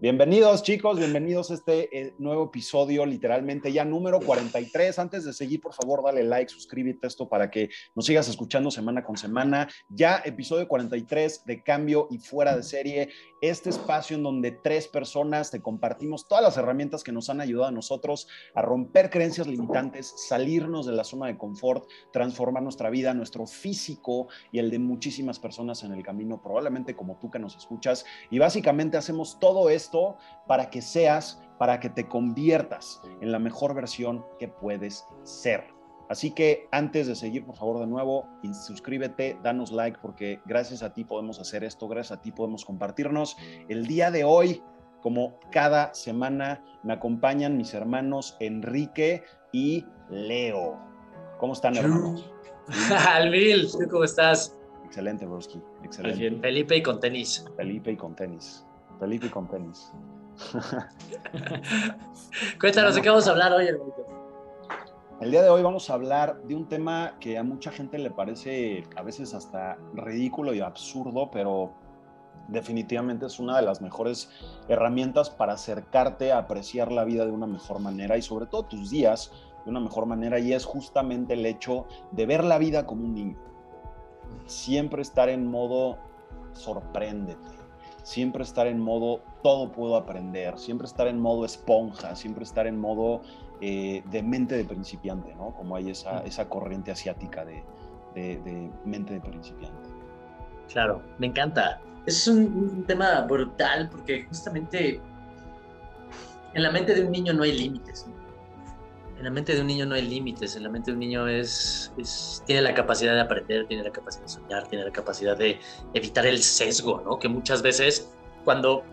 Bienvenidos chicos, bienvenidos a este eh, nuevo episodio, literalmente ya número 43. Antes de seguir, por favor, dale like, suscríbete esto para que nos sigas escuchando semana con semana. Ya episodio 43 de cambio y fuera de serie, este espacio en donde tres personas te compartimos todas las herramientas que nos han ayudado a nosotros a romper creencias limitantes, salirnos de la zona de confort, transformar nuestra vida, nuestro físico y el de muchísimas personas en el camino, probablemente como tú que nos escuchas. Y básicamente hacemos todo esto para que seas, para que te conviertas en la mejor versión que puedes ser. Así que antes de seguir, por favor, de nuevo, suscríbete, danos like, porque gracias a ti podemos hacer esto, gracias a ti podemos compartirnos. El día de hoy, como cada semana, me acompañan mis hermanos Enrique y Leo. ¿Cómo están, hermanos? Alvil, ¿tú cómo estás? Excelente, Broski. Excelente. Felipe y con tenis. Felipe y con tenis. Felipe con tenis. Cuéntanos, ¿de qué vamos a hablar hoy, hermanito? El día de hoy vamos a hablar de un tema que a mucha gente le parece a veces hasta ridículo y absurdo, pero definitivamente es una de las mejores herramientas para acercarte a apreciar la vida de una mejor manera y sobre todo tus días de una mejor manera y es justamente el hecho de ver la vida como un niño. Siempre estar en modo sorpréndete siempre estar en modo todo puedo aprender, siempre estar en modo esponja, siempre estar en modo eh, de mente de principiante, ¿no? Como hay esa, esa corriente asiática de, de, mente de principiante. Claro, me encanta. Es un, un tema brutal porque justamente en la mente de un niño no hay límites. ¿no? En la mente de un niño no hay límites, en la mente de un niño es, tiene la capacidad de aprender, tiene la capacidad de soñar, tiene la capacidad de evitar el sesgo, ¿no? Que muchas veces cuando,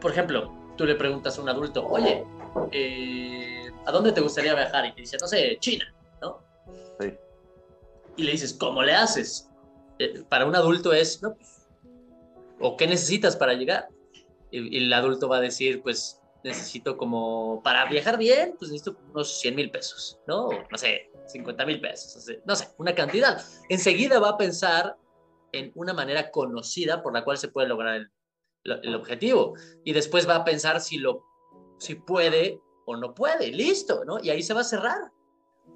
por ejemplo, tú le preguntas a un adulto, oye, eh, ¿a dónde te gustaría viajar? Y te dice, no sé, China, ¿no? Sí. Y le dices, ¿cómo le haces? Eh, para un adulto es, ¿no? ¿O qué necesitas para llegar? y el adulto va a decir, pues necesito como, para viajar bien, pues necesito unos 100 mil pesos, ¿no? No sé, 50 mil pesos, no sé, una cantidad. Enseguida va a pensar en una manera conocida por la cual se puede lograr el, el objetivo. Y después va a pensar si, lo, si puede o no puede, listo, ¿no? Y ahí se va a cerrar.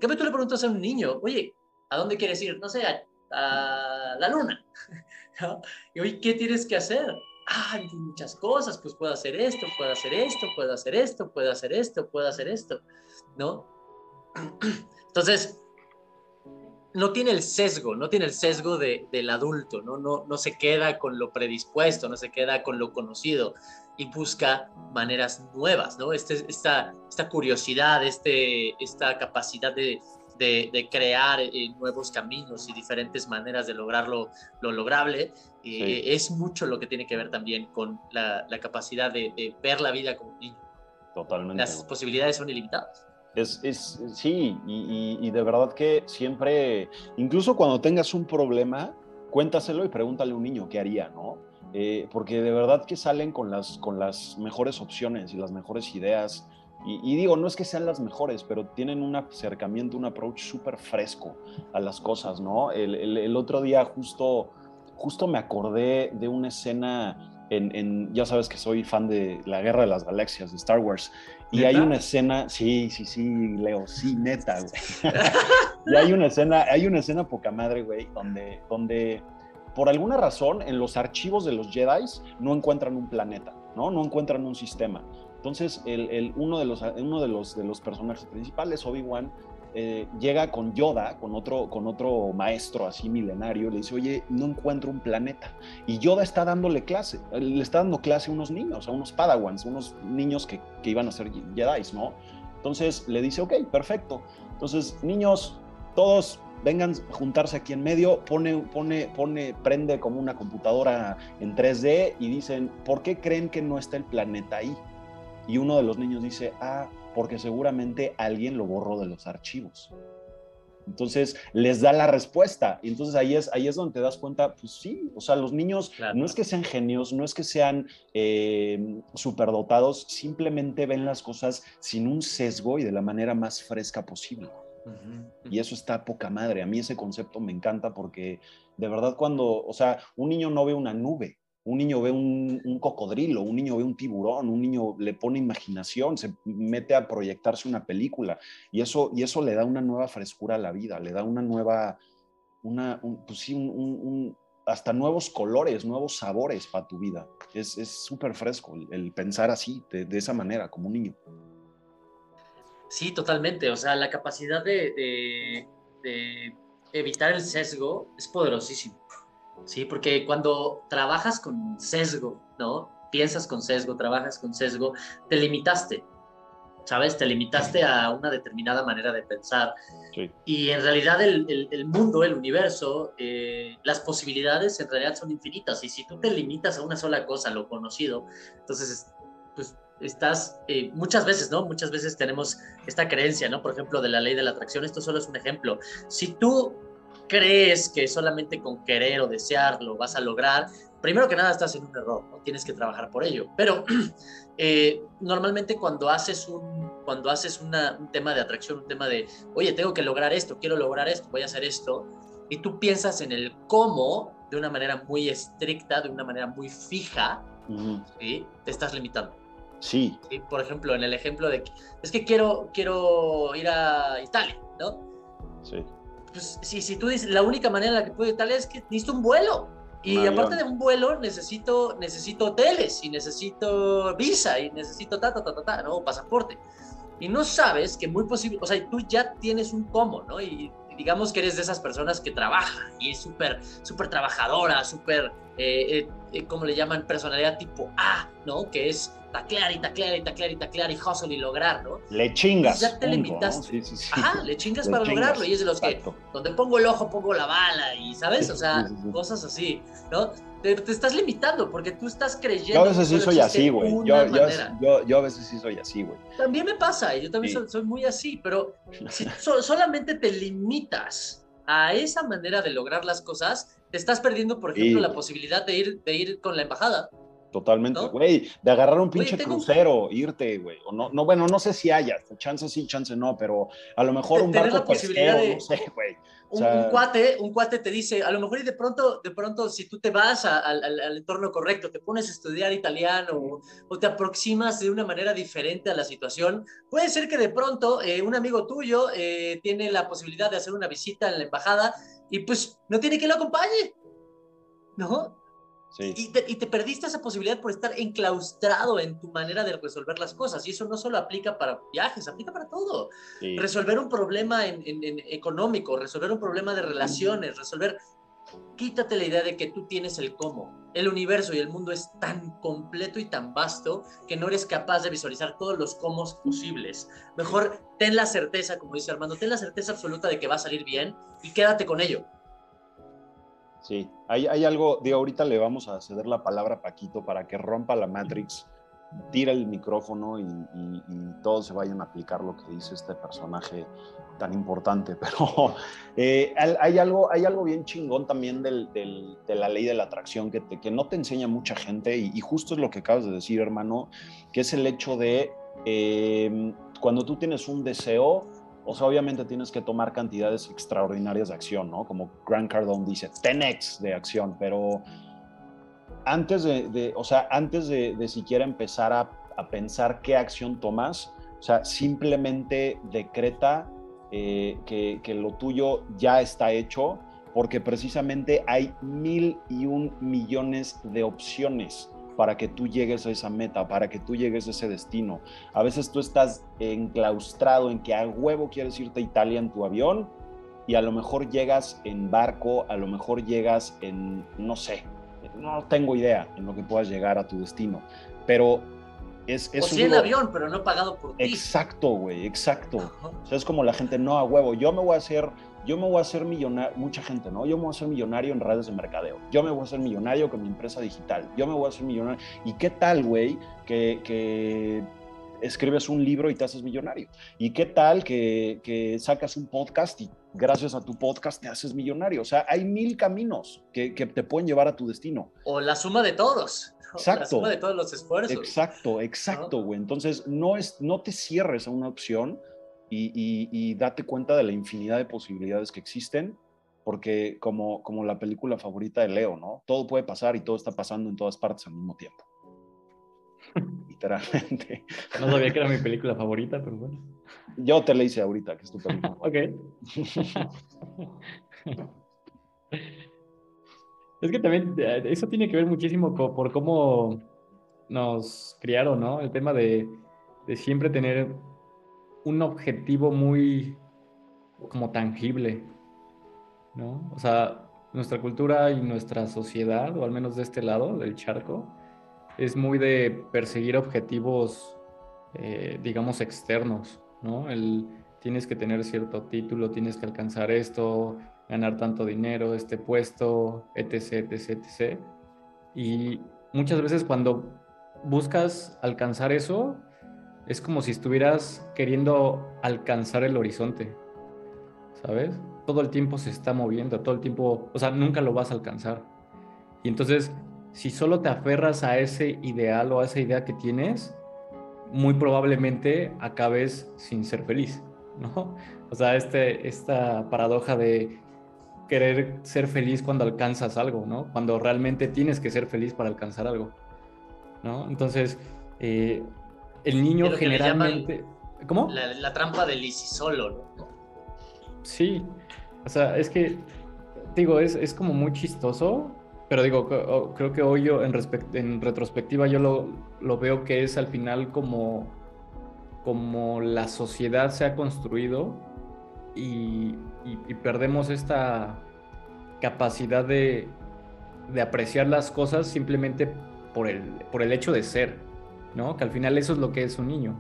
¿Qué me tú le preguntas a un niño? Oye, ¿a dónde quieres ir? No sé, a, a la luna. ¿No? Y hoy, ¿qué tienes que hacer? Hay muchas cosas, pues puedo hacer esto, puedo hacer esto, puedo hacer esto, puedo hacer esto, puedo hacer esto, ¿no? Entonces, no tiene el sesgo, no tiene el sesgo de, del adulto, ¿no? No, no se queda con lo predispuesto, no se queda con lo conocido y busca maneras nuevas, ¿no? Este, esta, esta curiosidad, este, esta capacidad de, de, crear eh, nuevos caminos y diferentes maneras de lograrlo lo lograble, eh, es mucho lo que tiene que ver también con la, capacidad de, ver la vida como un niño. Totalmente. Las posibilidades son ilimitadas. Es, es sí, y, y, de verdad que siempre, incluso cuando tengas un problema, cuéntaselo y pregúntale a un niño qué haría, ¿no? Eh, porque de verdad que salen con las, con las mejores opciones y las mejores ideas y, digo, no es que sean las mejores, pero tienen un acercamiento, un approach súper fresco a las cosas, ¿no? El, otro día justo, justo me acordé de una escena en, ya sabes que soy fan de la Guerra de las Galaxias, de Star Wars, y hay una escena, sí, sí, sí, Leo, sí, neta, güey. y hay una escena, hay una escena poca madre, güey, donde, donde por alguna razón en los archivos de los Jedi no encuentran un planeta, ¿no? No encuentran un sistema. Entonces, uno, de los, personajes principales, Obi-Wan, eh, llega con Yoda, con otro, maestro así milenario, le dice, oye, no encuentro un planeta. Y Yoda está dándole clase, le está dando clase a unos niños, a unos padawans, unos niños que, que iban a ser Jedi, ¿no? Entonces le dice, ok, perfecto. Entonces, niños, todos vengan a juntarse aquí en medio, pone, pone, pone, prende como una computadora en 3D y dicen, ¿por qué creen que no está el planeta ahí? Y uno de los niños dice, ah, porque seguramente alguien lo borró de los archivos. Entonces les da la respuesta. Y entonces ahí es, ahí es donde te das cuenta, pues sí, o sea, los niños no es que sean genios, no es que sean eh, superdotados, simplemente ven las cosas sin un sesgo y de la manera más fresca posible. Y eso está poca madre. A mí ese concepto me encanta porque de verdad cuando, o sea, un niño no ve una nube, Un niño ve un, cocodrilo, un niño ve un tiburón, un niño le pone imaginación, se mete a proyectarse una película y eso, y eso le da una nueva frescura a la vida, le da una nueva, una, pues sí, hasta nuevos colores, nuevos sabores para tu vida. Es súper fresco el, pensar así, de, esa manera, como un niño. Sí, totalmente. O sea, la capacidad de, evitar el sesgo es poderosísimo. Sí, porque cuando trabajas con sesgo, ¿no? Piensas con sesgo, trabajas con sesgo, te limitaste. ¿sabes? Te limitaste a una determinada manera de pensar. Y en realidad el, el, mundo, el universo, eh, las posibilidades en realidad son infinitas. Y si tú te limitas a una sola cosa, lo conocido, entonces, pues estás, eh, muchas veces, ¿no? Muchas veces tenemos esta creencia, ¿no? Por ejemplo, de la ley de la atracción, esto solo es un ejemplo. Si tú crees que solamente con querer o desearlo vas a lograr, primero que nada estás en un error, ¿no? tienes que trabajar por ello. Pero eh, normalmente cuando haces, un, cuando haces un tema de atracción, un tema de, oye, tengo que lograr esto, quiero lograr esto, voy a hacer esto, y tú piensas en el cómo de una manera muy estricta, de una manera muy fija, te estás limitando. Sí. Por ejemplo, en el ejemplo de, es que quiero, quiero ir a Italia, ¿no? Sí. Pues si, si tú dices, la única manera en la que puedo ir Italia es que necesito un vuelo. Y aparte de un vuelo, necesito, necesito hoteles y necesito visa y necesito ta, ta, ta, ta, ta, ¿no? Pasaporte. Y no sabes que muy posible, o sea, tú ya tienes un cómo, ¿no? Y digamos que eres de esas personas que trabaja y es súper, súper trabajadora, súper, eh, eh, eh, ¿cómo le llaman? Personalidad tipo A, ¿no? Que es taclear y taclear y taclear y taclear y hustle y lograr, ¿no? Le chingas. ya te limitas. Sí, sí, sí. Ajá, le chingas para lograrlo. Y es de los que, donde pongo el ojo, pongo la bala y, ¿sabes? O sea, cosas así, ¿no? Te, estás limitando porque tú estás creyendo. Yo a veces sí soy así, güey. Yo, yo, yo, a veces sí soy así, güey. También me pasa, y yo también soy, muy así, pero si solamente te limitas a esa manera de lograr las cosas, te estás perdiendo, por ejemplo, la posibilidad de ir, de ir con la embajada. Totalmente, güey, de agarrar un pinche crucero, irte, güey. O no, no, bueno, no sé si haya, chance sí, chance no, pero a lo mejor un barco pesquero, no sé, güey. un, cuate, un cuate te dice, a lo mejor y de pronto, de pronto, si tú te vas al, entorno correcto, te pones a estudiar italiano o, te aproximas de una manera diferente a la situación, puede ser que de pronto eh, un amigo tuyo eh, tiene la posibilidad de hacer una visita en la embajada y pues no tiene que lo acompañe, ¿no? Y, te, perdiste esa posibilidad por estar enclaustrado en tu manera de resolver las cosas. Y eso no solo aplica para viajes, aplica para todo. Resolver un problema en, económico, resolver un problema de relaciones, resolver... Quítate la idea de que tú tienes el cómo. El universo y el mundo es tan completo y tan vasto que no eres capaz de visualizar todos los cómo posibles. Mejor ten la certeza, como dice Armando, ten la certeza absoluta de que va a salir bien y quédate con ello. Sí, hay, algo, de ahorita le vamos a ceder la palabra a Paquito para que rompa la Matrix, tira el micrófono y, todos se vayan a aplicar lo que dice este personaje tan importante. Pero eh, hay, algo, hay algo bien chingón también de la ley de la atracción que, no te enseña mucha gente y, justo es lo que acabas de decir, hermano, que es el hecho de eh, cuando tú tienes un deseo, o sea, obviamente tienes que tomar cantidades extraordinarias de acción, ¿no? Como Grant Cardone dice, 10x de acción, pero antes de, o sea, antes de, siquiera empezar a, pensar qué acción tomas, o sea, simplemente decreta eh, que, que, lo tuyo ya está hecho, porque precisamente hay mil y un millones de opciones para que tú llegues a esa meta, para que tú llegues a ese destino. A veces tú estás enclaustrado en que a huevo quieres irte a Italia en tu avión y a lo mejor llegas en barco, a lo mejor llegas en, no sé, no tengo idea en lo que puedas llegar a tu destino, pero es... es o sí en avión, pero no pagado por ti. Exacto, güey, exacto. O sea, es como la gente, no, a huevo, yo me voy a hacer yo me voy a hacer millonario, mucha gente, ¿no? Yo me voy a hacer millonario en redes de mercadeo, yo me voy a hacer millonario con mi empresa digital, yo me voy a hacer millonario. ¿Y qué tal, güey, que, escribes un libro y te haces millonario? ¿Y qué tal que, sacas un podcast y gracias a tu podcast te haces millonario? O sea, hay mil caminos que, te pueden llevar a tu destino. O la suma de todos. Exacto. La suma de todos los esfuerzos. Exacto, exacto, güey. Entonces, no, es, no te cierres a una opción y, date cuenta de la infinidad de posibilidades que existen porque como, como la película favorita de Leo, ¿no? Todo puede pasar y todo está pasando en todas partes al mismo tiempo. Literalmente. No sabía que era mi película favorita, pero bueno. Yo te la hice ahorita, que es tu película. ok. es que también eh, eso tiene que ver muchísimo por cómo nos criaron, ¿no? El tema de, de siempre tener un objetivo muy como tangible, ¿no? O sea, nuestra cultura y nuestra sociedad, o al menos de este lado del charco, es muy de perseguir objetivos, eh, digamos, externos, ¿no? El, tienes que tener cierto título, tienes que alcanzar esto, ganar tanto dinero, este puesto, etc., etc., etc. Y muchas veces cuando buscas alcanzar eso, es como si estuvieras queriendo alcanzar el horizonte, ¿sabes? Todo el tiempo se está moviendo, todo el tiempo, o sea, nunca lo vas a alcanzar. Y entonces, si solo te aferras a ese ideal o a esa idea que tienes, muy probablemente acabes sin ser feliz, ¿no? O sea, este, esta paradoja de querer ser feliz cuando alcanzas algo, ¿no? Cuando realmente tienes que ser feliz para alcanzar algo, ¿no? Entonces, eh, el niño generalmente... ¿Cómo? La, trampa del Easy solo, ¿no? Sí, o sea, es que, digo, es, es como muy chistoso, pero digo, creo que hoy yo en, retrospectiva yo lo, lo, veo que es al final como, como la sociedad se ha construido y, y, perdemos esta capacidad de, de, apreciar las cosas simplemente por el, por el hecho de ser, ¿no? Que al final eso es lo que es un niño.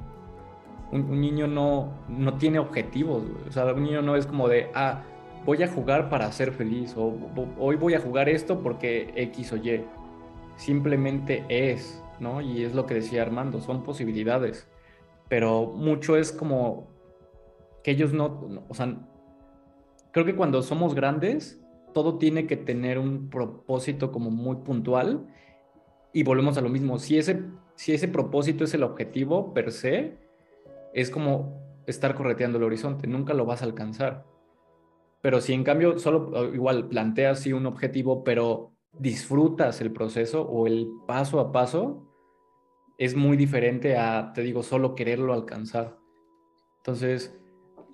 Un, niño no, no tiene objetivos, o sea, un niño no es como de, ah, voy a jugar para ser feliz o hoy voy a jugar esto porque X o Y. Simplemente es, ¿no? Y es lo que decía Armando, son posibilidades. Pero mucho es como que ellos no, o sea, creo que cuando somos grandes, todo tiene que tener un propósito como muy puntual y volvemos a lo mismo. Si ese, si ese propósito es el objetivo per se, es como estar correteando el horizonte, nunca lo vas a alcanzar. Pero si en cambio solo igual planteas un objetivo, pero disfrutas el proceso o el paso a paso, es muy diferente a, te digo, solo quererlo alcanzar. Entonces,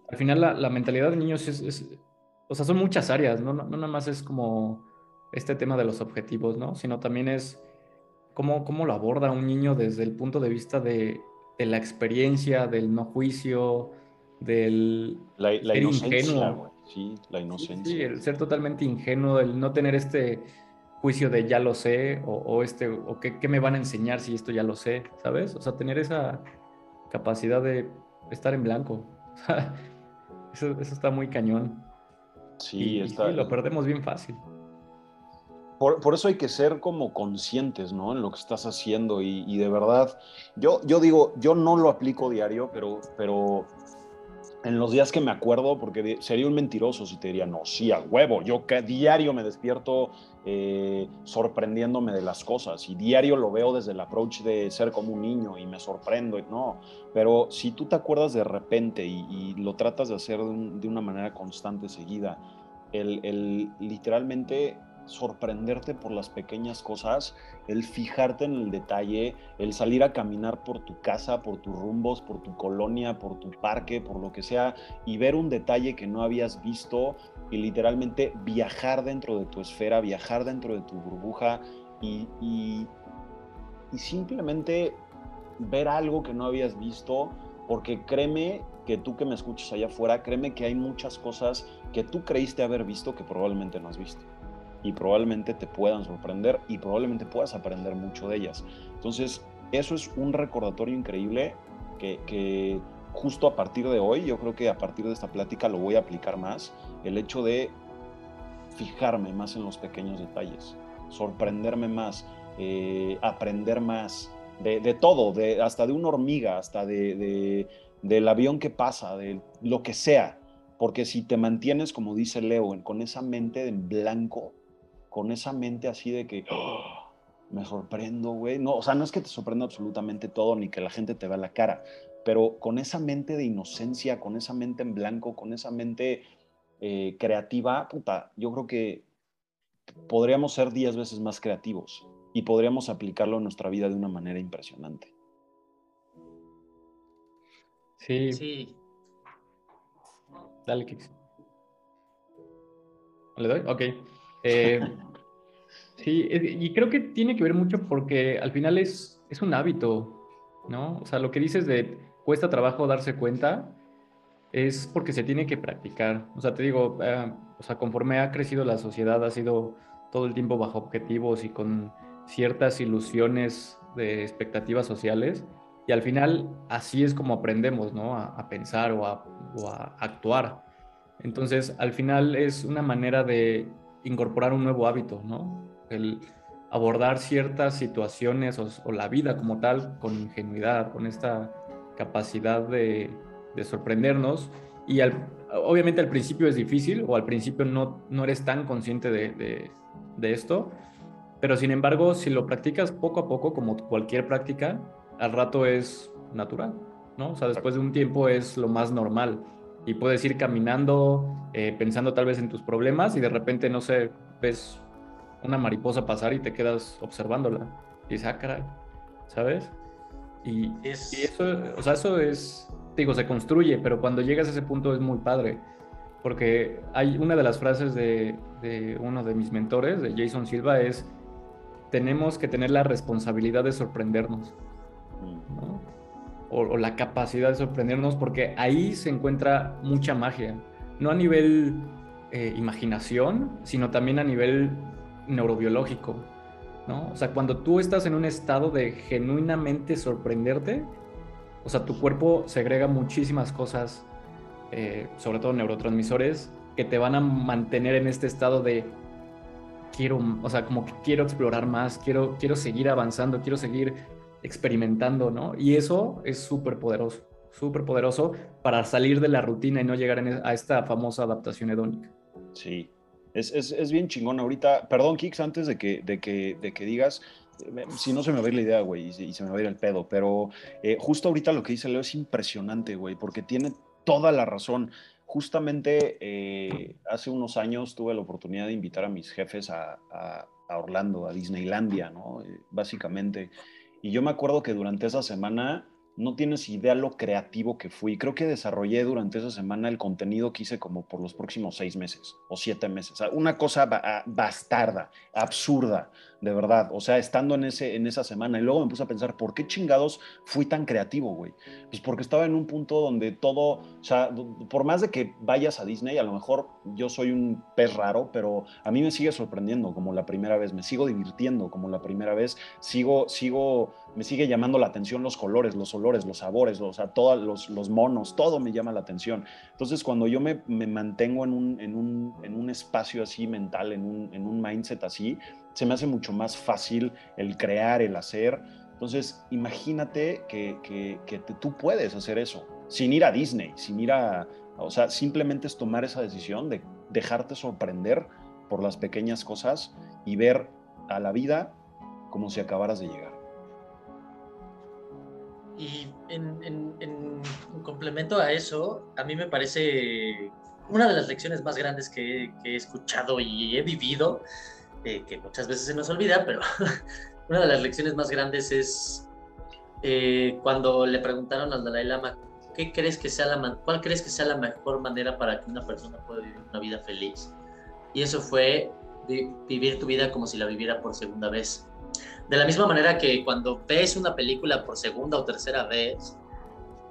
al final la, mentalidad de niños es, o sea, son muchas áreas, ¿no? No, nada más es como este tema de los objetivos, ¿no? Sino también es cómo, cómo lo aborda un niño desde el punto de vista de, de la experiencia, del no juicio, del la, la ingenuo. Sí, la inocencia. Sí, el ser totalmente ingenuo, el no tener este juicio de ya lo sé o, este o qué, me van a enseñar si esto ya lo sé, ¿sabes? O sea, tener esa capacidad de estar en blanco. eso, está muy cañón. Sí, está. Y lo perdemos bien fácil. Por, por, eso hay que ser como conscientes, ¿no? En lo que estás haciendo y, y, de verdad, yo, yo digo, yo no lo aplico diario, pero, pero en los días que me acuerdo, porque sería un mentiroso si te diría, no, sí, a huevo, yo que diario me despierto eh, sorprendiéndome de las cosas y diario lo veo desde el approach de ser como un niño y me sorprendo, no, pero si tú te acuerdas de repente y, lo tratas de hacer de, una manera constante, seguida, el literalmente sorprenderte por las pequeñas cosas, el fijarte en el detalle, el salir a caminar por tu casa, por tus rumbos, por tu colonia, por tu parque, por lo que sea, y ver un detalle que no habías visto y literalmente viajar dentro de tu esfera, viajar dentro de tu burbuja y, y, simplemente ver algo que no habías visto, porque créeme que tú que me escuchas allá afuera, créeme que hay muchas cosas que tú creíste haber visto que probablemente no has visto y probablemente te puedan sorprender y probablemente puedas aprender mucho de ellas. Entonces, eso es un recordatorio increíble que, justo a partir de hoy, yo creo que a partir de esta plática lo voy a aplicar más, el hecho de fijarme más en los pequeños detalles, sorprenderme más, eh, aprender más de, todo, de, hasta de una hormiga, hasta de, del avión que pasa, de lo que sea. Porque si te mantienes, como dice Leo, con esa mente en blanco, con esa mente así de que ¡oh! me sorprendo, güey. No, o sea, no es que te sorprenda absolutamente todo ni que la gente te vea la cara, pero con esa mente de inocencia, con esa mente en blanco, con esa mente eh, creativa, puta, yo creo que podríamos ser diez veces más creativos y podríamos aplicarlo en nuestra vida de una manera impresionante. Sí. Sí. Dale, Kix. ¿Le doy? Ok. Eh, sí, y creo que tiene que ver mucho porque al final es, es un hábito, ¿no? O sea, lo que dices de cuesta trabajo darse cuenta es porque se tiene que practicar. O sea, te digo, eh, o sea, conforme ha crecido la sociedad, ha sido todo el tiempo bajo objetivos y con ciertas ilusiones de expectativas sociales. Y al final así es como aprendemos, ¿no? A, pensar o a, actuar. Entonces, al final es una manera de incorporar un nuevo hábito, ¿no? El abordar ciertas situaciones o, la vida como tal con ingenuidad, con esta capacidad de, sorprendernos. Y obviamente al principio es difícil o al principio no, no eres tan consciente de, de esto, pero sin embargo, si lo practicas poco a poco, como cualquier práctica, al rato es natural, ¿no? O sea, después de un tiempo es lo más normal y puedes ir caminando, eh, pensando tal vez en tus problemas y de repente, no sé, ves una mariposa pasar y te quedas observándola y dices, ah, ¿sabes? Y, eso, o sea, eso es, digo, se construye, pero cuando llegas a ese punto es muy padre, porque hay una de las frases de, de uno de mis mentores, de Jason Silva, es, tenemos que tener la responsabilidad de sorprendernos o, la capacidad de sorprendernos, porque ahí se encuentra mucha magia, no a nivel eh, imaginación, sino también a nivel neurobiológico. ¿no? O sea, cuando tú estás en un estado de genuinamente sorprenderte, o sea, tu cuerpo segrega muchísimas cosas, eh, sobre todo neurotransmisores, que te van a mantener en este estado de quiero, o sea, como que quiero explorar más, quiero, quiero seguir avanzando, quiero seguir experimentando, ¿no? Y eso es súper poderoso, súper poderoso para salir de la rutina y no llegar e, a esta famosa adaptación hedónica. Sí, es, es, es bien chingón ahorita. Perdón, Kix, antes de que, de que, de que digas, eh, si no se me va a ir la idea, güey, y, se me va a ir el pedo, pero eh, justo ahorita lo que dice Leo es impresionante, güey, porque tiene toda la razón. Justamente eh, hace unos años tuve la oportunidad de invitar a mis jefes a, Orlando, a Disneylandia, ¿no? básicamente. Y yo me acuerdo que durante esa semana no tienes idea lo creativo que fui. Creo que desarrollé durante esa semana el contenido que hice como por los próximos seis meses o siete meses. una cosa bastarda, absurda, de verdad. O sea, estando en, ese, en esa semana. Y luego me puse a pensar, ¿por qué chingados fui tan creativo, güey? Pues porque estaba en un punto donde todo, o sea, por más de que vayas a Disney, a lo mejor yo soy un pez raro, pero a mí me sigue sorprendiendo como la primera vez. Me sigo divirtiendo como la primera vez. Sigo, sigo, me sigue llamando la atención los colores, los olores, los sabores, o sea, todos los, los monos, todo me llama la atención. Entonces, cuando yo me, me mantengo en un, en, un, en un espacio así mental, en un, en un mindset así, se me hace mucho más fácil el crear, el hacer. Entonces, imagínate que, que, tú puedes hacer eso, sin ir a Disney, sin ir a, o sea, simplemente es tomar esa decisión de dejarte sorprender por las pequeñas cosas y ver a la vida como si acabaras de llegar. Y en, en, complemento a eso, a mí me parece una de las lecciones más grandes que, que he escuchado y he vivido eh, que muchas veces se nos olvida, pero una de las lecciones más grandes es eh, cuando le preguntaron al Dalai Lama, ¿qué crees que sea la ¿cuál crees que sea la mejor manera para que una persona pueda vivir una vida feliz? Y eso fue vivir tu vida como si la viviera por segunda vez. De la misma manera que cuando ves una película por segunda o tercera vez,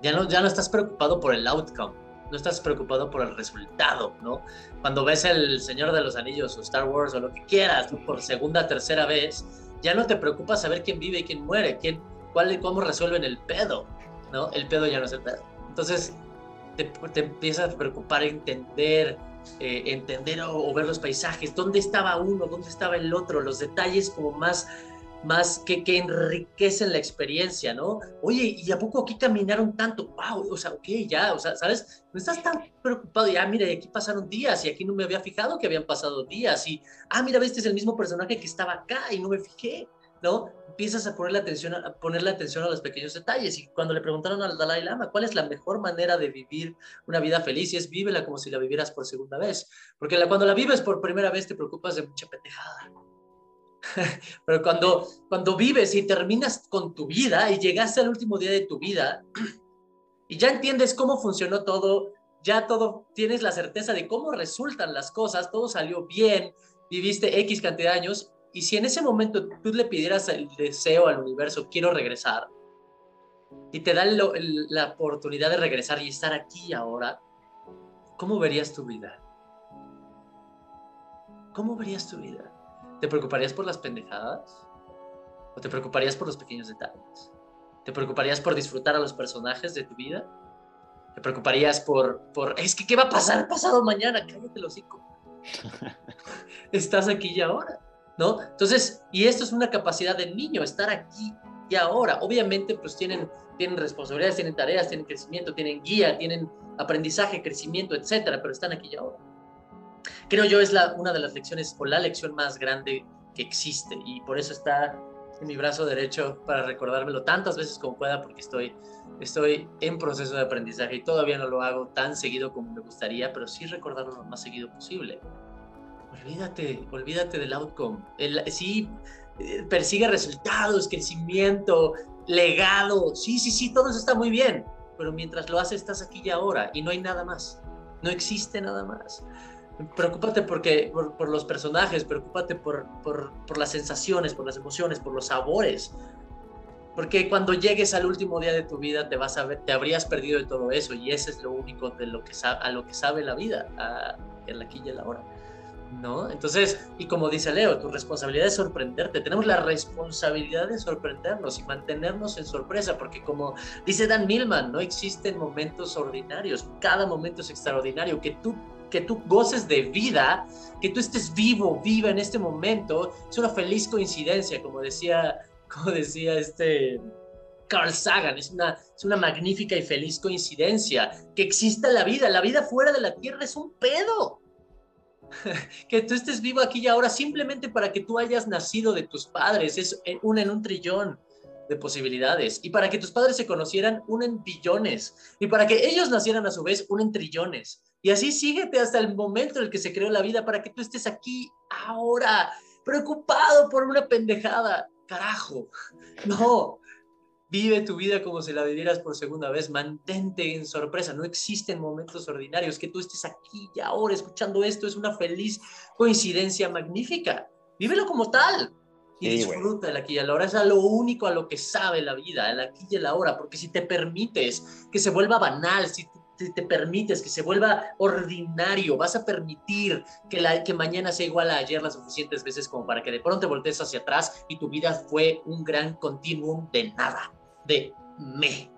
ya no, ya no estás preocupado por el outcome, no estás preocupado por el resultado, ¿no? Cuando ves El Señor de los Anillos o Star Wars o lo que quieras, por segunda, tercera vez, ya no te preocupa saber quién vive y quién muere, quién, cuál, cómo resuelven el pedo, ¿no? El pedo ya no es el pedo. Entonces, te, te empiezas a preocupar entender, eh, entender o, o, ver los paisajes, dónde estaba uno, dónde estaba el otro, los detalles como más más que, que enriquecen la experiencia, ¿no? Oye, ¿y a poco aquí caminaron tanto? ¡Wow! O sea, ok, ya, o sea, ¿sabes? No estás tan preocupado, ya, mira, aquí pasaron días y aquí no me había fijado que habían pasado días y, ah, mira, este es el mismo personaje que estaba acá y no me fijé, ¿no? Empiezas a ponerle atención a, ponerle atención a los pequeños detalles. Y cuando le preguntaron al Dalai Lama cuál es la mejor manera de vivir una vida feliz, y es vívela como si la vivieras por segunda vez. Porque cuando la vives por primera vez te preocupas de mucha pendejada. Pero cuando, cuando vives y terminas con tu vida y llegaste al último día de tu vida y ya entiendes cómo funcionó todo, ya todo, tienes la certeza de cómo resultan las cosas, todo salió bien, viviste X cantidad de años, y si en ese momento tú le pidieras el deseo al universo, quiero regresar, y te da la oportunidad de regresar y estar aquí ahora, ¿cómo verías tu vida? ¿Cómo verías tu vida? ¿Te preocuparías por las pendejadas? ¿O te preocuparías por los pequeños detalles? ¿Te preocuparías por disfrutar a los personajes de tu vida? ¿Te preocuparías por, por es que qué va a pasar pasado mañana? Cállate el hocico. Estás aquí y ahora, ¿no? Entonces, y esto es una capacidad del niño, estar aquí y ahora. Obviamente, pues tienen, tienen responsabilidades, tienen tareas, tienen crecimiento, tienen guía, tienen aprendizaje, crecimiento, etcétera, pero están aquí y ahora creo yo es la, una de las lecciones o la lección más grande que existe y por eso está en mi brazo derecho para recordármelo tantas veces como pueda porque estoy, estoy en proceso de aprendizaje y todavía no lo hago tan seguido como me gustaría, pero sí recordarlo lo más seguido posible. Olvídate, olvídate del outcome. El, sí, eh, persigue resultados, crecimiento, legado. Sí, sí, sí, todo eso está muy bien, pero mientras lo haces estás aquí y ahora y no hay nada más. No existe nada más preocúpate porque, por, los personajes, preocúpate por, por, las sensaciones, por las emociones, por los sabores. Porque cuando llegues al último día de tu vida te vas a ver, te habrías perdido de todo eso y ese es lo único de lo que a lo que sabe la vida, a, el aquí y el ahora. ¿No? Entonces, y como dice Leo, tu responsabilidad es sorprenderte. Tenemos la responsabilidad de sorprendernos y mantenernos en sorpresa, porque como dice Dan Millman, no existen momentos ordinarios. Cada momento es extraordinario. Que tú que tú goces de vida, que tú estés vivo, viva en este momento, es una feliz coincidencia, como decía, como decía este Carl Sagan, es una, es una magnífica y feliz coincidencia que exista la vida, la vida fuera de la Tierra es un pedo. que tú estés vivo aquí y ahora simplemente para que tú hayas nacido de tus padres, es una en un trillón de posibilidades. Y para que tus padres se conocieran, un en billones. Y para que ellos nacieran a su vez, un en trillones. Y así síguete hasta el momento en el que se creó la vida para que tú estés aquí ahora, preocupado por una pendejada. Carajo, no. Vive tu vida como si la vivieras por segunda vez. Mantente en sorpresa. No existen momentos ordinarios. Que tú estés aquí y ahora escuchando esto es una feliz coincidencia magnífica. Vívelo como tal y disfruta el aquí y el ahora. Es a lo único a lo que sabe la vida, el aquí y el ahora. Porque si te permites que se vuelva banal, si te, permites que se vuelva ordinario, vas a permitir que, la, que mañana sea igual a ayer las suficientes veces como para que de pronto voltees hacia atrás y tu vida fue un gran continuum de nada, de me.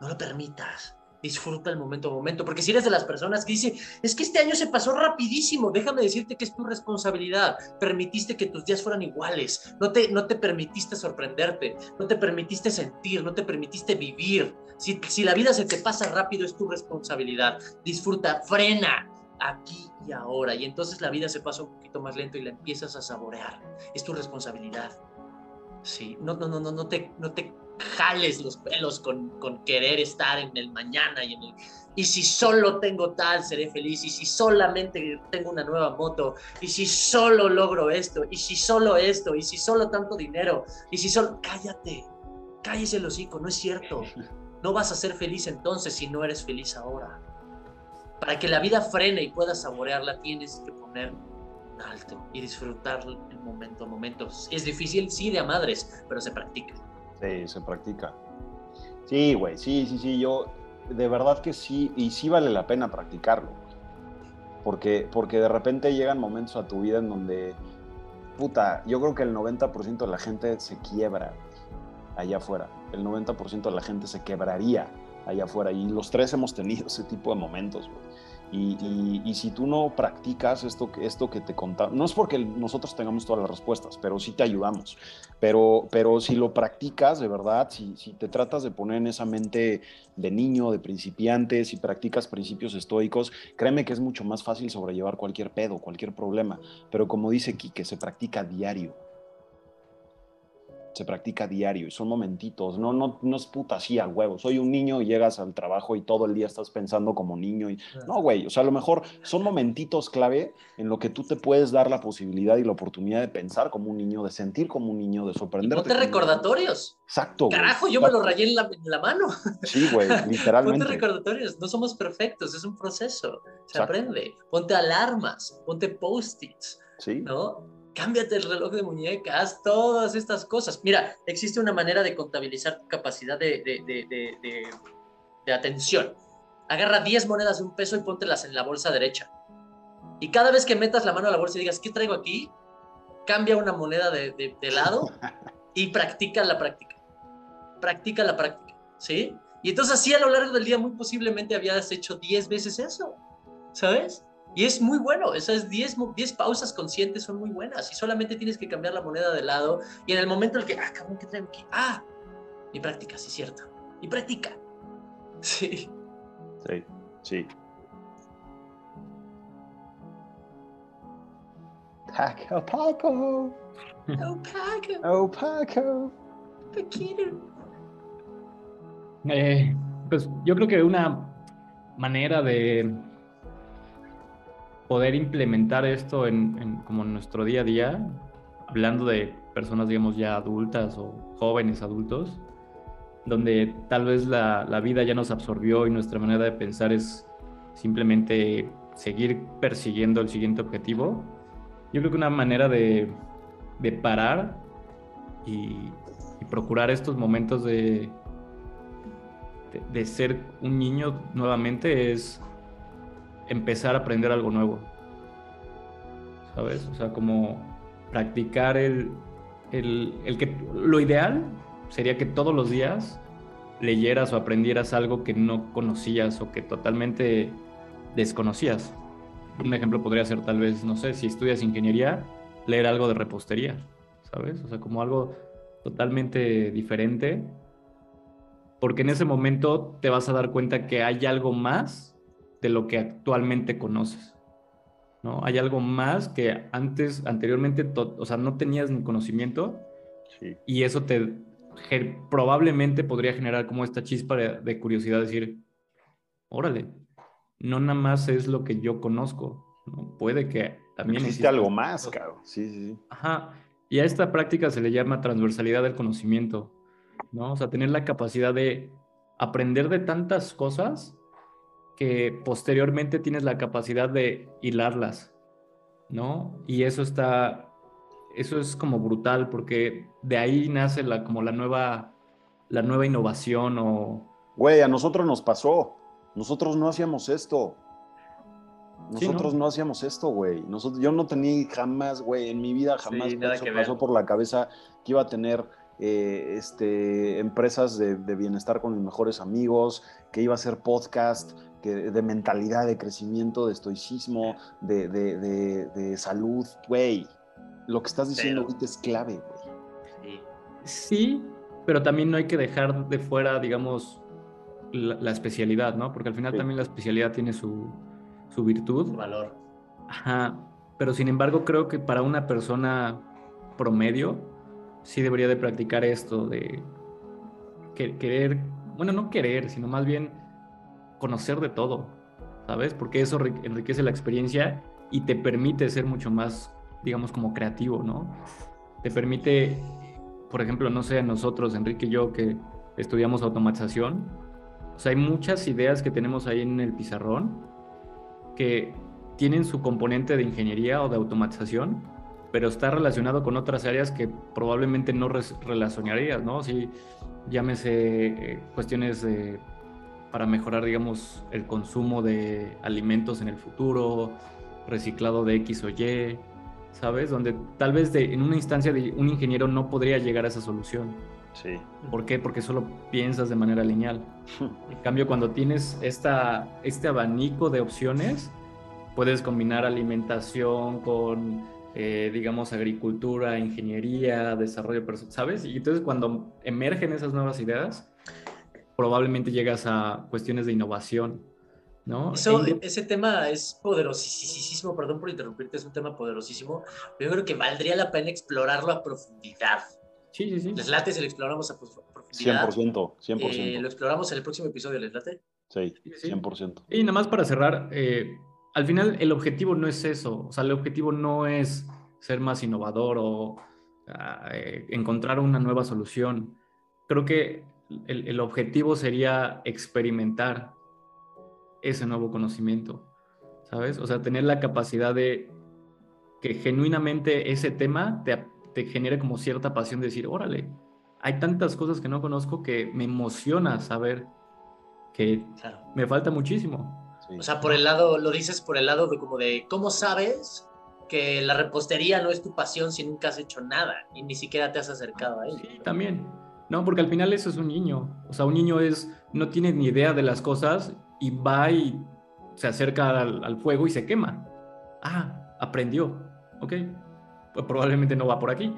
No lo permitas disfruta el momento a momento, porque si eres de las personas que dice, es que este año se pasó rapidísimo, déjame decirte que es tu responsabilidad, permitiste que tus días fueran iguales, no te, no te permitiste sorprenderte, no te permitiste sentir, no te permitiste vivir. Si, si la vida se te pasa rápido es tu responsabilidad, disfruta, frena aquí y ahora, y entonces la vida se pasa un poquito más lento y la empiezas a saborear, es tu responsabilidad. Sí, no, no, no, no, no te, no te jales los pelos con, con querer estar en el mañana y en el, y si solo tengo tal, seré feliz, y si solamente tengo una nueva moto, y si solo logro esto, y si solo esto, y si solo tanto dinero, y si solo, cállate, cállese el hocico, no es cierto. No vas a ser feliz entonces si no eres feliz ahora. Para que la vida frene y puedas saborearla, tienes que poner alto y disfrutar el momento a momento. Es difícil, sí, de a madres, pero se practica. Sí, se practica. Sí, güey, sí, sí, sí, yo de verdad que sí, y sí vale la pena practicarlo. Porque, porque de repente llegan momentos a tu vida en donde, puta, yo creo que el 90% de la gente se quiebra allá afuera. El 90% de la gente se quebraría allá afuera. Y los tres hemos tenido ese tipo de momentos, güey. Y, si tú no practicas esto, esto que te contamos, no es porque nosotros tengamos todas las respuestas, pero sí te ayudamos. Pero, pero si lo practicas de verdad, si, si te tratas de poner en esa mente de niño, de principiante, si practicas principios estoicos, créeme que es mucho más fácil sobrellevar cualquier pedo, cualquier problema. Pero como dice Quique, se practica diario. Se practica diario y son momentitos, no, no, no es puta así a huevo. Soy un niño y llegas al trabajo y todo el día estás pensando como niño. Y... No, güey, o sea, a lo mejor son momentitos clave en lo que tú te puedes dar la posibilidad y la oportunidad de pensar como un niño, de sentir como un niño, de sorprenderte. ponte recordatorios. Exacto. Carajo, yo me lo rayé en la, mano. Sí, güey, literalmente. ponte recordatorios, no somos perfectos, es un proceso, se aprende. Ponte alarmas, ponte post-its, sí. ¿no? Cámbiate el reloj de muñecas, todas estas cosas. Mira, existe una manera de contabilizar tu capacidad de, de, atención. Agarra 10 monedas de un peso y póntelas en la bolsa derecha. Y cada vez que metas la mano a la bolsa y digas, ¿qué traigo aquí? Cambia una moneda de, lado y practica la práctica. Practica la práctica, ¿sí? Y entonces así a lo largo del día muy posiblemente habías hecho 10 veces eso, ¿sabes? Y es muy bueno, esas 10, 10 pausas conscientes son muy buenas y solamente tienes que cambiar la moneda de lado y en el momento en el que, ah, cabrón, ¿qué traigo aquí? Ah, y práctica, sí, cierto. Y practica. Sí. Sí, sí. Paco, Paco. Oh, Paco. Oh, Paco. Paquito. Eh, pues yo creo que una manera de poder implementar esto en, como en nuestro día a día, hablando de personas, digamos, ya adultas o jóvenes adultos, donde tal vez la, vida ya nos absorbió y nuestra manera de pensar es simplemente seguir persiguiendo el siguiente objetivo. Yo creo que una manera de, parar y, procurar estos momentos de, de, ser un niño nuevamente es empezar a aprender algo nuevo. ¿Sabes? O sea, como practicar el, el, el, que lo ideal sería que todos los días leyeras o aprendieras algo que no conocías o que totalmente desconocías. Un ejemplo podría ser tal vez, no sé, si estudias ingeniería, leer algo de repostería, ¿sabes? O sea, como algo totalmente diferente, porque en ese momento te vas a dar cuenta que hay algo más de lo que actualmente conoces. ¿no? Hay algo más que antes, anteriormente, o sea, no tenías ni conocimiento y eso te probablemente podría generar como esta chispa de, curiosidad, decir, órale, no nada más es lo que yo conozco, ¿no? puede que también existe algo más, claro. Sí, sí, sí. Ajá. Y a esta práctica se le llama transversalidad del conocimiento, ¿no? O sea, tener la capacidad de aprender de tantas cosas que posteriormente tienes la capacidad de hilarlas, ¿no? Y eso está, eso es como brutal porque de ahí nace la, como la nueva, la nueva innovación o... Güey, a nosotros nos pasó, nosotros no hacíamos esto. Nosotros ¿no? hacíamos esto, güey. Nosotros, yo no tenía jamás, güey, en mi vida jamás me pasó por la cabeza que iba a tener eh, este, empresas de, de, bienestar con mis mejores amigos, que iba a hacer podcast, que, de mentalidad, de crecimiento, de estoicismo, de, de, salud, güey. Lo que estás diciendo ahorita es clave, güey. Sí. pero también no hay que dejar de fuera, digamos, la, especialidad, ¿no? Porque al final también la especialidad tiene su, su virtud. Su valor. Ajá, pero sin embargo creo que para una persona promedio sí debería de practicar esto de querer, bueno, no querer, sino más bien conocer de todo, ¿sabes? Porque eso enriquece la experiencia y te permite ser mucho más, digamos, como creativo, ¿no? Te permite, por ejemplo, no sé, nosotros, Enrique y yo, que estudiamos automatización, o sea, hay muchas ideas que tenemos ahí en el pizarrón que tienen su componente de ingeniería o de automatización, pero está relacionado con otras áreas que probablemente no relacionarías, ¿no? Si llámese eh, cuestiones de para mejorar, digamos, el consumo de alimentos en el futuro, reciclado de X o Y, ¿sabes? Donde tal vez de, en una instancia de un ingeniero no podría llegar a esa solución. Sí. ¿Por qué? Porque solo piensas de manera lineal. En cambio, cuando tienes esta, este abanico de opciones, puedes combinar alimentación con, eh, digamos, agricultura, ingeniería, desarrollo personal, ¿sabes? Y entonces cuando emergen esas nuevas ideas, probablemente llegas a cuestiones de innovación, ¿no? ese tema es poderosísimo, perdón por interrumpirte, es un tema poderosísimo, pero yo creo que valdría la pena explorarlo a profundidad. Sí, sí, sí. ¿Les late si lo exploramos a profundidad? 100%, 100%. Eh, lo exploramos en el próximo episodio, ¿les late? Sí, 100%. Y nada más para cerrar, eh, al final el objetivo no es eso, o sea, el objetivo no es ser más innovador o ah, eh, encontrar una nueva solución. Creo que el, el, objetivo sería experimentar ese nuevo conocimiento, ¿sabes? O sea, tener la capacidad de que genuinamente ese tema te, te genere como cierta pasión de decir, órale, hay tantas cosas que no conozco que me emociona saber que me falta muchísimo. O sea, por el lado, lo dices por el lado de como de, ¿cómo sabes que la repostería no es tu pasión si nunca has hecho nada y ni siquiera te has acercado a él? Sí, también. No, porque al final eso es un niño. O sea, un niño es, no tiene ni idea de las cosas y va y se acerca al, fuego y se quema. Ah, aprendió. Ok. Pues probablemente no va por aquí.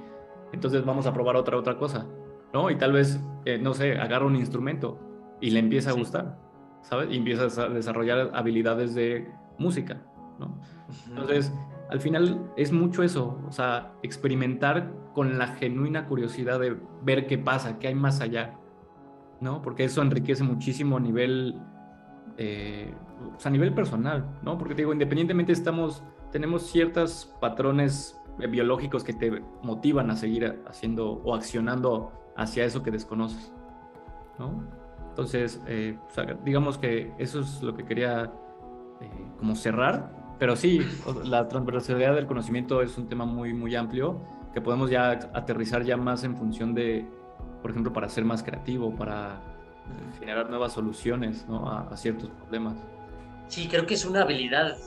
Entonces vamos a probar otra, otra cosa. ¿No? Y tal vez, eh, no sé, agarra un instrumento y le empieza a gustar. ¿Sabes? Y empieza a desarrollar habilidades de música. ¿no? Entonces, al final es mucho eso, o sea, experimentar con la genuina curiosidad de ver qué pasa, qué hay más allá, ¿no? Porque eso enriquece muchísimo a nivel, eh, a nivel personal, ¿no? Porque te digo, independientemente estamos, tenemos ciertos patrones biológicos que te motivan a seguir haciendo o accionando hacia eso que desconoces, ¿no? Entonces, eh, digamos que eso es lo que quería eh, como cerrar pero sí, la transversalidad del conocimiento es un tema muy, muy amplio que podemos ya aterrizar ya más en función de, por ejemplo, para ser más creativo, para generar nuevas soluciones ¿no? a, ciertos problemas. Sí, creo que es una habilidad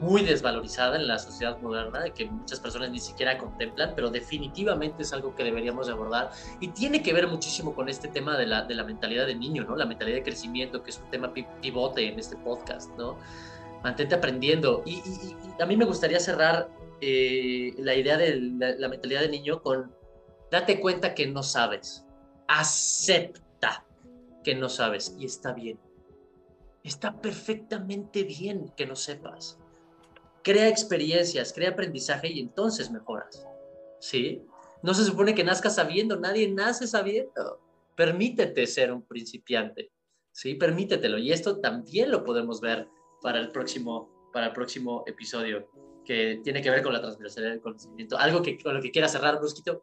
muy desvalorizada en la sociedad moderna, que muchas personas ni siquiera contemplan, pero definitivamente es algo que deberíamos abordar y tiene que ver muchísimo con este tema de la, de la mentalidad de niño, ¿no? La mentalidad de crecimiento, que es un tema pivote en este podcast, ¿no? Mantente aprendiendo. Y, a mí me gustaría cerrar eh, la idea de la, mentalidad de niño con date cuenta que no sabes. Acepta que no sabes y está bien. Está perfectamente bien que no sepas. Crea experiencias, crea aprendizaje y entonces mejoras. ¿Sí? No se supone que nazcas sabiendo, nadie nace sabiendo. Permítete ser un principiante. ¿Sí? Permítetelo. Y esto también lo podemos ver para el próximo, para el próximo episodio, que tiene que ver con la transversalidad del conocimiento. ¿Algo que, con lo que quiera cerrar, Brusquito?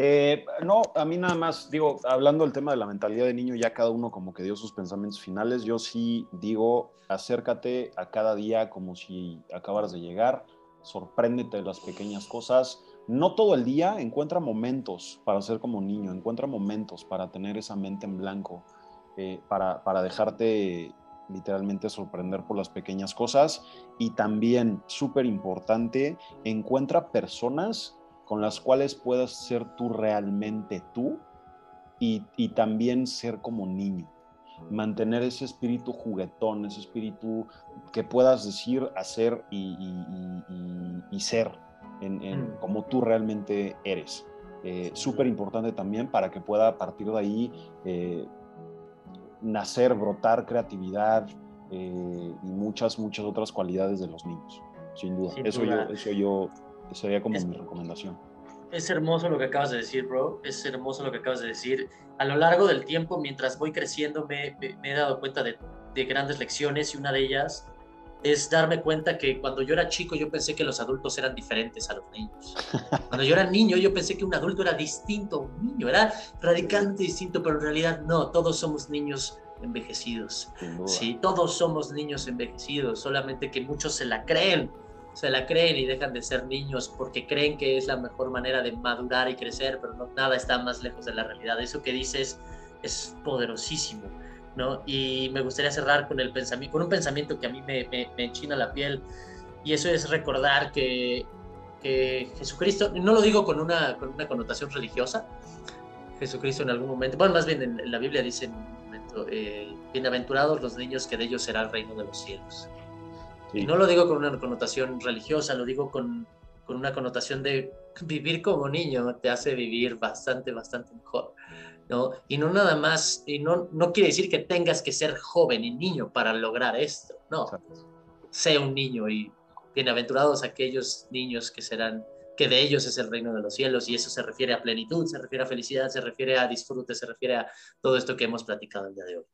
Eh, no, a mí nada más, digo, hablando del tema de la mentalidad de niño, ya cada uno como que dio sus pensamientos finales, yo sí digo, acércate a cada día como si acabaras de llegar, sorpréndete de las pequeñas cosas, no todo el día, encuentra momentos para ser como niño, encuentra momentos para tener esa mente en blanco, eh, para, para dejarte literalmente sorprender por las pequeñas cosas y también, súper importante, encuentra personas con las cuales puedas ser tú realmente tú y, también ser como niño. Mantener ese espíritu juguetón, ese espíritu que puedas decir, hacer y, ser en, mm. como tú realmente eres. Eh, súper importante también para que pueda a partir de ahí eh, nacer, brotar creatividad eh, y muchas, muchas otras cualidades de los niños, sin duda. eso, Yo, eso yo sería como mi recomendación. Es hermoso lo que acabas de decir, bro. Es hermoso lo que acabas de decir. A lo largo del tiempo, mientras voy creciendo, me, he dado cuenta de, de grandes lecciones y una de ellas es darme cuenta que cuando yo era chico yo pensé que los adultos eran diferentes a los niños. Cuando yo era niño yo pensé que un adulto era distinto a un niño, era radicalmente distinto, pero en realidad no, todos somos niños envejecidos. Sí, todos somos niños envejecidos, solamente que muchos se la creen, se la creen y dejan de ser niños porque creen que es la mejor manera de madurar y crecer, pero no, nada está más lejos de la realidad. Eso que dices es poderosísimo y me gustaría cerrar con, el pensamiento, con un pensamiento que a mí me, me, enchina la piel, y eso es recordar que, que, Jesucristo, no lo digo con una, con una connotación religiosa, Jesucristo en algún momento, bueno, más bien en, la Biblia dice en un momento, eh, bienaventurados los niños que de ellos será el reino de los cielos. Y no lo digo con una connotación religiosa, lo digo con, con una connotación de vivir como niño te hace vivir bastante, bastante mejor. ¿No? Y no nada más, y no, no quiere decir que tengas que ser joven y niño para lograr esto, no. Sé un niño y bienaventurados aquellos niños que serán que de ellos es el reino de los cielos y eso se refiere a plenitud, se refiere a felicidad, se refiere a disfrute, se refiere a todo esto que hemos platicado el día de hoy.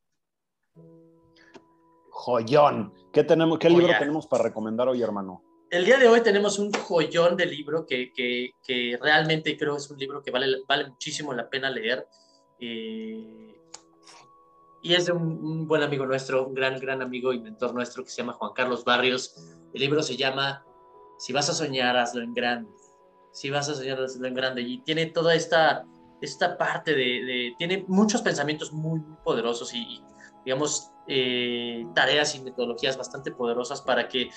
Joyón. ¿Qué, tenemos, qué libro tenemos para recomendar hoy, hermano? El día de hoy tenemos un joyón de libro que, que, realmente creo es un libro que vale, vale muchísimo la pena leer. Eh, y es de un, buen amigo nuestro, un gran, gran amigo y mentor nuestro que se llama Juan Carlos Barrios. El libro se llama Si vas a soñar, hazlo en grande. Si vas a soñar, hazlo en grande. Y tiene toda esta, esta parte de, Tiene muchos pensamientos muy, poderosos y, digamos, eh, tareas y metodologías bastante poderosas para que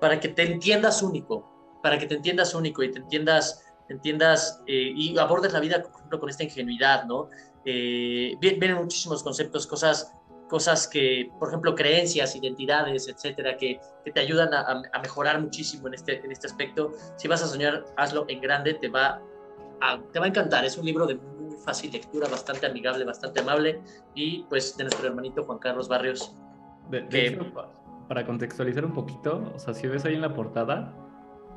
para que te entiendas único, para que te entiendas único y te entiendas, entiendas eh, y abordes la vida, por ejemplo, con esta ingenuidad, ¿no? Eh, vienen muchísimos conceptos, cosas, cosas que, por ejemplo, creencias, identidades, etcétera, que, que te ayudan a, a, mejorar muchísimo en este, en este aspecto. Si vas a soñar, hazlo en grande, te va a, te va a encantar. Es un libro de muy fácil lectura, bastante amigable, bastante amable y pues de nuestro hermanito Juan Carlos Barrios. De, que, para contextualizar un poquito, o sea, si ves ahí en la portada,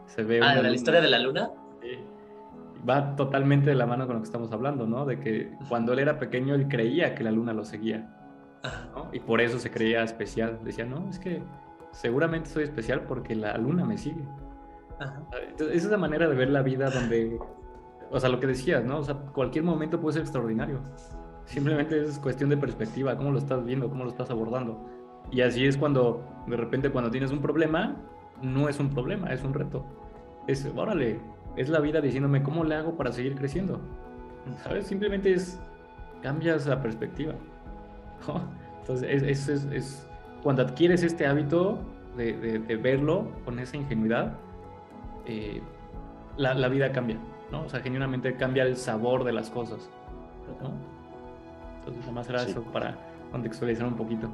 se ve... Ah, la historia de la luna. Va totalmente de la mano con lo que estamos hablando, ¿no? De que cuando él era pequeño, él creía que la luna lo seguía. ¿no? Y por eso se creía especial. Decía, no, es que seguramente soy especial porque la luna me sigue. Entonces, esa es la manera de ver la vida donde, o sea, lo que decías, ¿no? O sea, cualquier momento puede ser extraordinario. Simplemente es cuestión de perspectiva, cómo lo estás viendo, cómo lo estás abordando. Y así es cuando, de repente, cuando tienes un problema, no es un problema, es un reto. Es, órale, es la vida diciéndome cómo le hago para seguir creciendo. ¿Sabes? Simplemente es, cambias la perspectiva. Entonces, es, es, es, cuando adquieres este hábito de, de, verlo con esa ingenuidad, eh, la, la, vida cambia, ¿no? O sea, genuinamente cambia el sabor de las cosas, ¿no? Entonces, nada más era eso para contextualizar un poquito.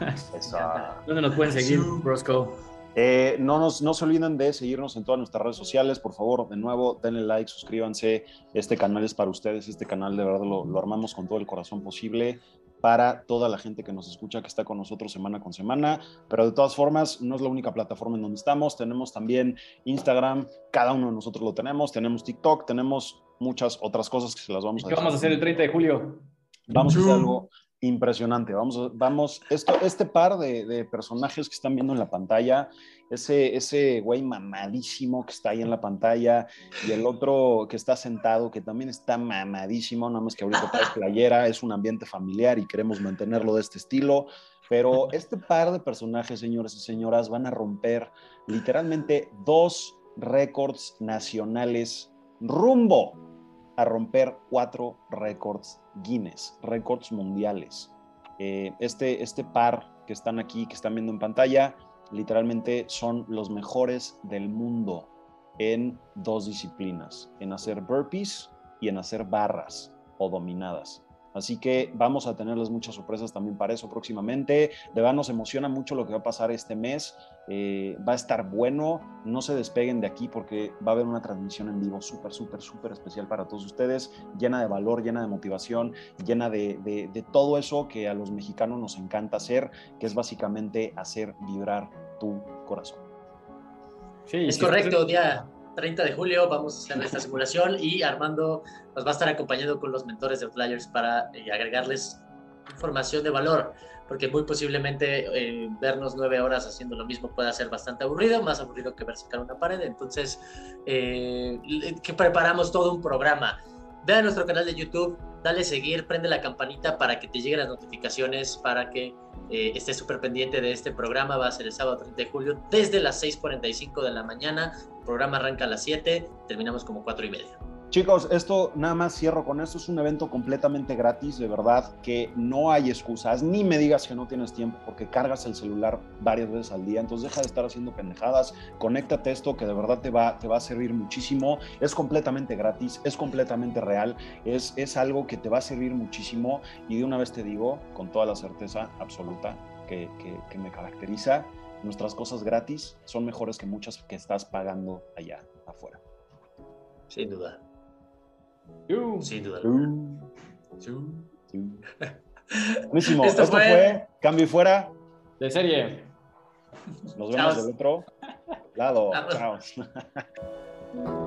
¿Dónde nos pueden seguir, Brosco? Eh, no, nos, no se olviden de seguirnos en todas nuestras redes sociales, por favor, de nuevo, denle like, suscríbanse, este canal es para ustedes, este canal de verdad lo, armamos con todo el corazón posible para toda la gente que nos escucha, que está con nosotros semana con semana, pero de todas formas, no es la única plataforma en donde estamos, tenemos también Instagram, cada uno de nosotros lo tenemos, tenemos TikTok, tenemos muchas otras cosas que se las vamos a ¿Qué vamos a hacer el 30 de julio? Vamos a hacer algo impresionante. Vamos, vamos, esto, este par de, personajes que están viendo en la pantalla, ese, ese güey mamadísimo que está ahí en la pantalla y el otro que está sentado, que también está mamadísimo, nada más que ahorita trae playera, es un ambiente familiar y queremos mantenerlo de este estilo. Pero este par de personajes, señores y señoras, van a romper literalmente dos récords nacionales rumbo a romper cuatro récords Guinness, récords mundiales. Eh, este, este par que están aquí, que están viendo en pantalla, literalmente son los mejores del mundo en dos disciplinas, en hacer burpees y en hacer barras o dominadas. Así que vamos a tenerles muchas sorpresas también para eso próximamente. De verdad nos emociona mucho lo que va a pasar este mes. Eh, va a estar bueno. No se despeguen de aquí porque va a haber una transmisión en vivo súper, súper, súper especial para todos ustedes, llena de valor, llena de motivación, llena de, de todo eso que a los mexicanos nos encanta hacer, que es básicamente hacer vibrar tu corazón. Sí, es correcto, día 30 de julio vamos a hacer esta simulación y Armando nos va a estar acompañando con los mentores de Flyers para eh, agregarles información de valor, porque muy posiblemente eh, vernos nueve horas haciendo lo mismo pueda ser bastante aburrido, más aburrido que ver sacar una pared. Entonces, eh, que preparamos todo un programa. Ve a nuestro canal de YouTube, dale seguir, prende la campanita para que te lleguen las notificaciones, para que eh, esté súper pendiente de este programa. Va a ser el sábado 30 de julio desde las 6.45 de la mañana. El programa arranca a las 7, terminamos como 4 y media. Chicos, esto nada más cierro con esto. Es un evento completamente gratis, de verdad, que no hay excusas. Ni me digas que no tienes tiempo porque cargas el celular varias veces al día. Entonces deja de estar haciendo pendejadas. Conéctate esto que de verdad te va, te va a servir muchísimo. Es completamente gratis, es completamente real. Es, es algo que te va a servir muchísimo. Y de una vez te digo, con toda la certeza absoluta que, que me caracteriza, nuestras cosas gratis son mejores que muchas que estás pagando allá afuera. Sin duda. Sin duda. Buenísimo. Esto, fue... Cambio y Fuera. De serie. Nos vemos del otro lado. Chao.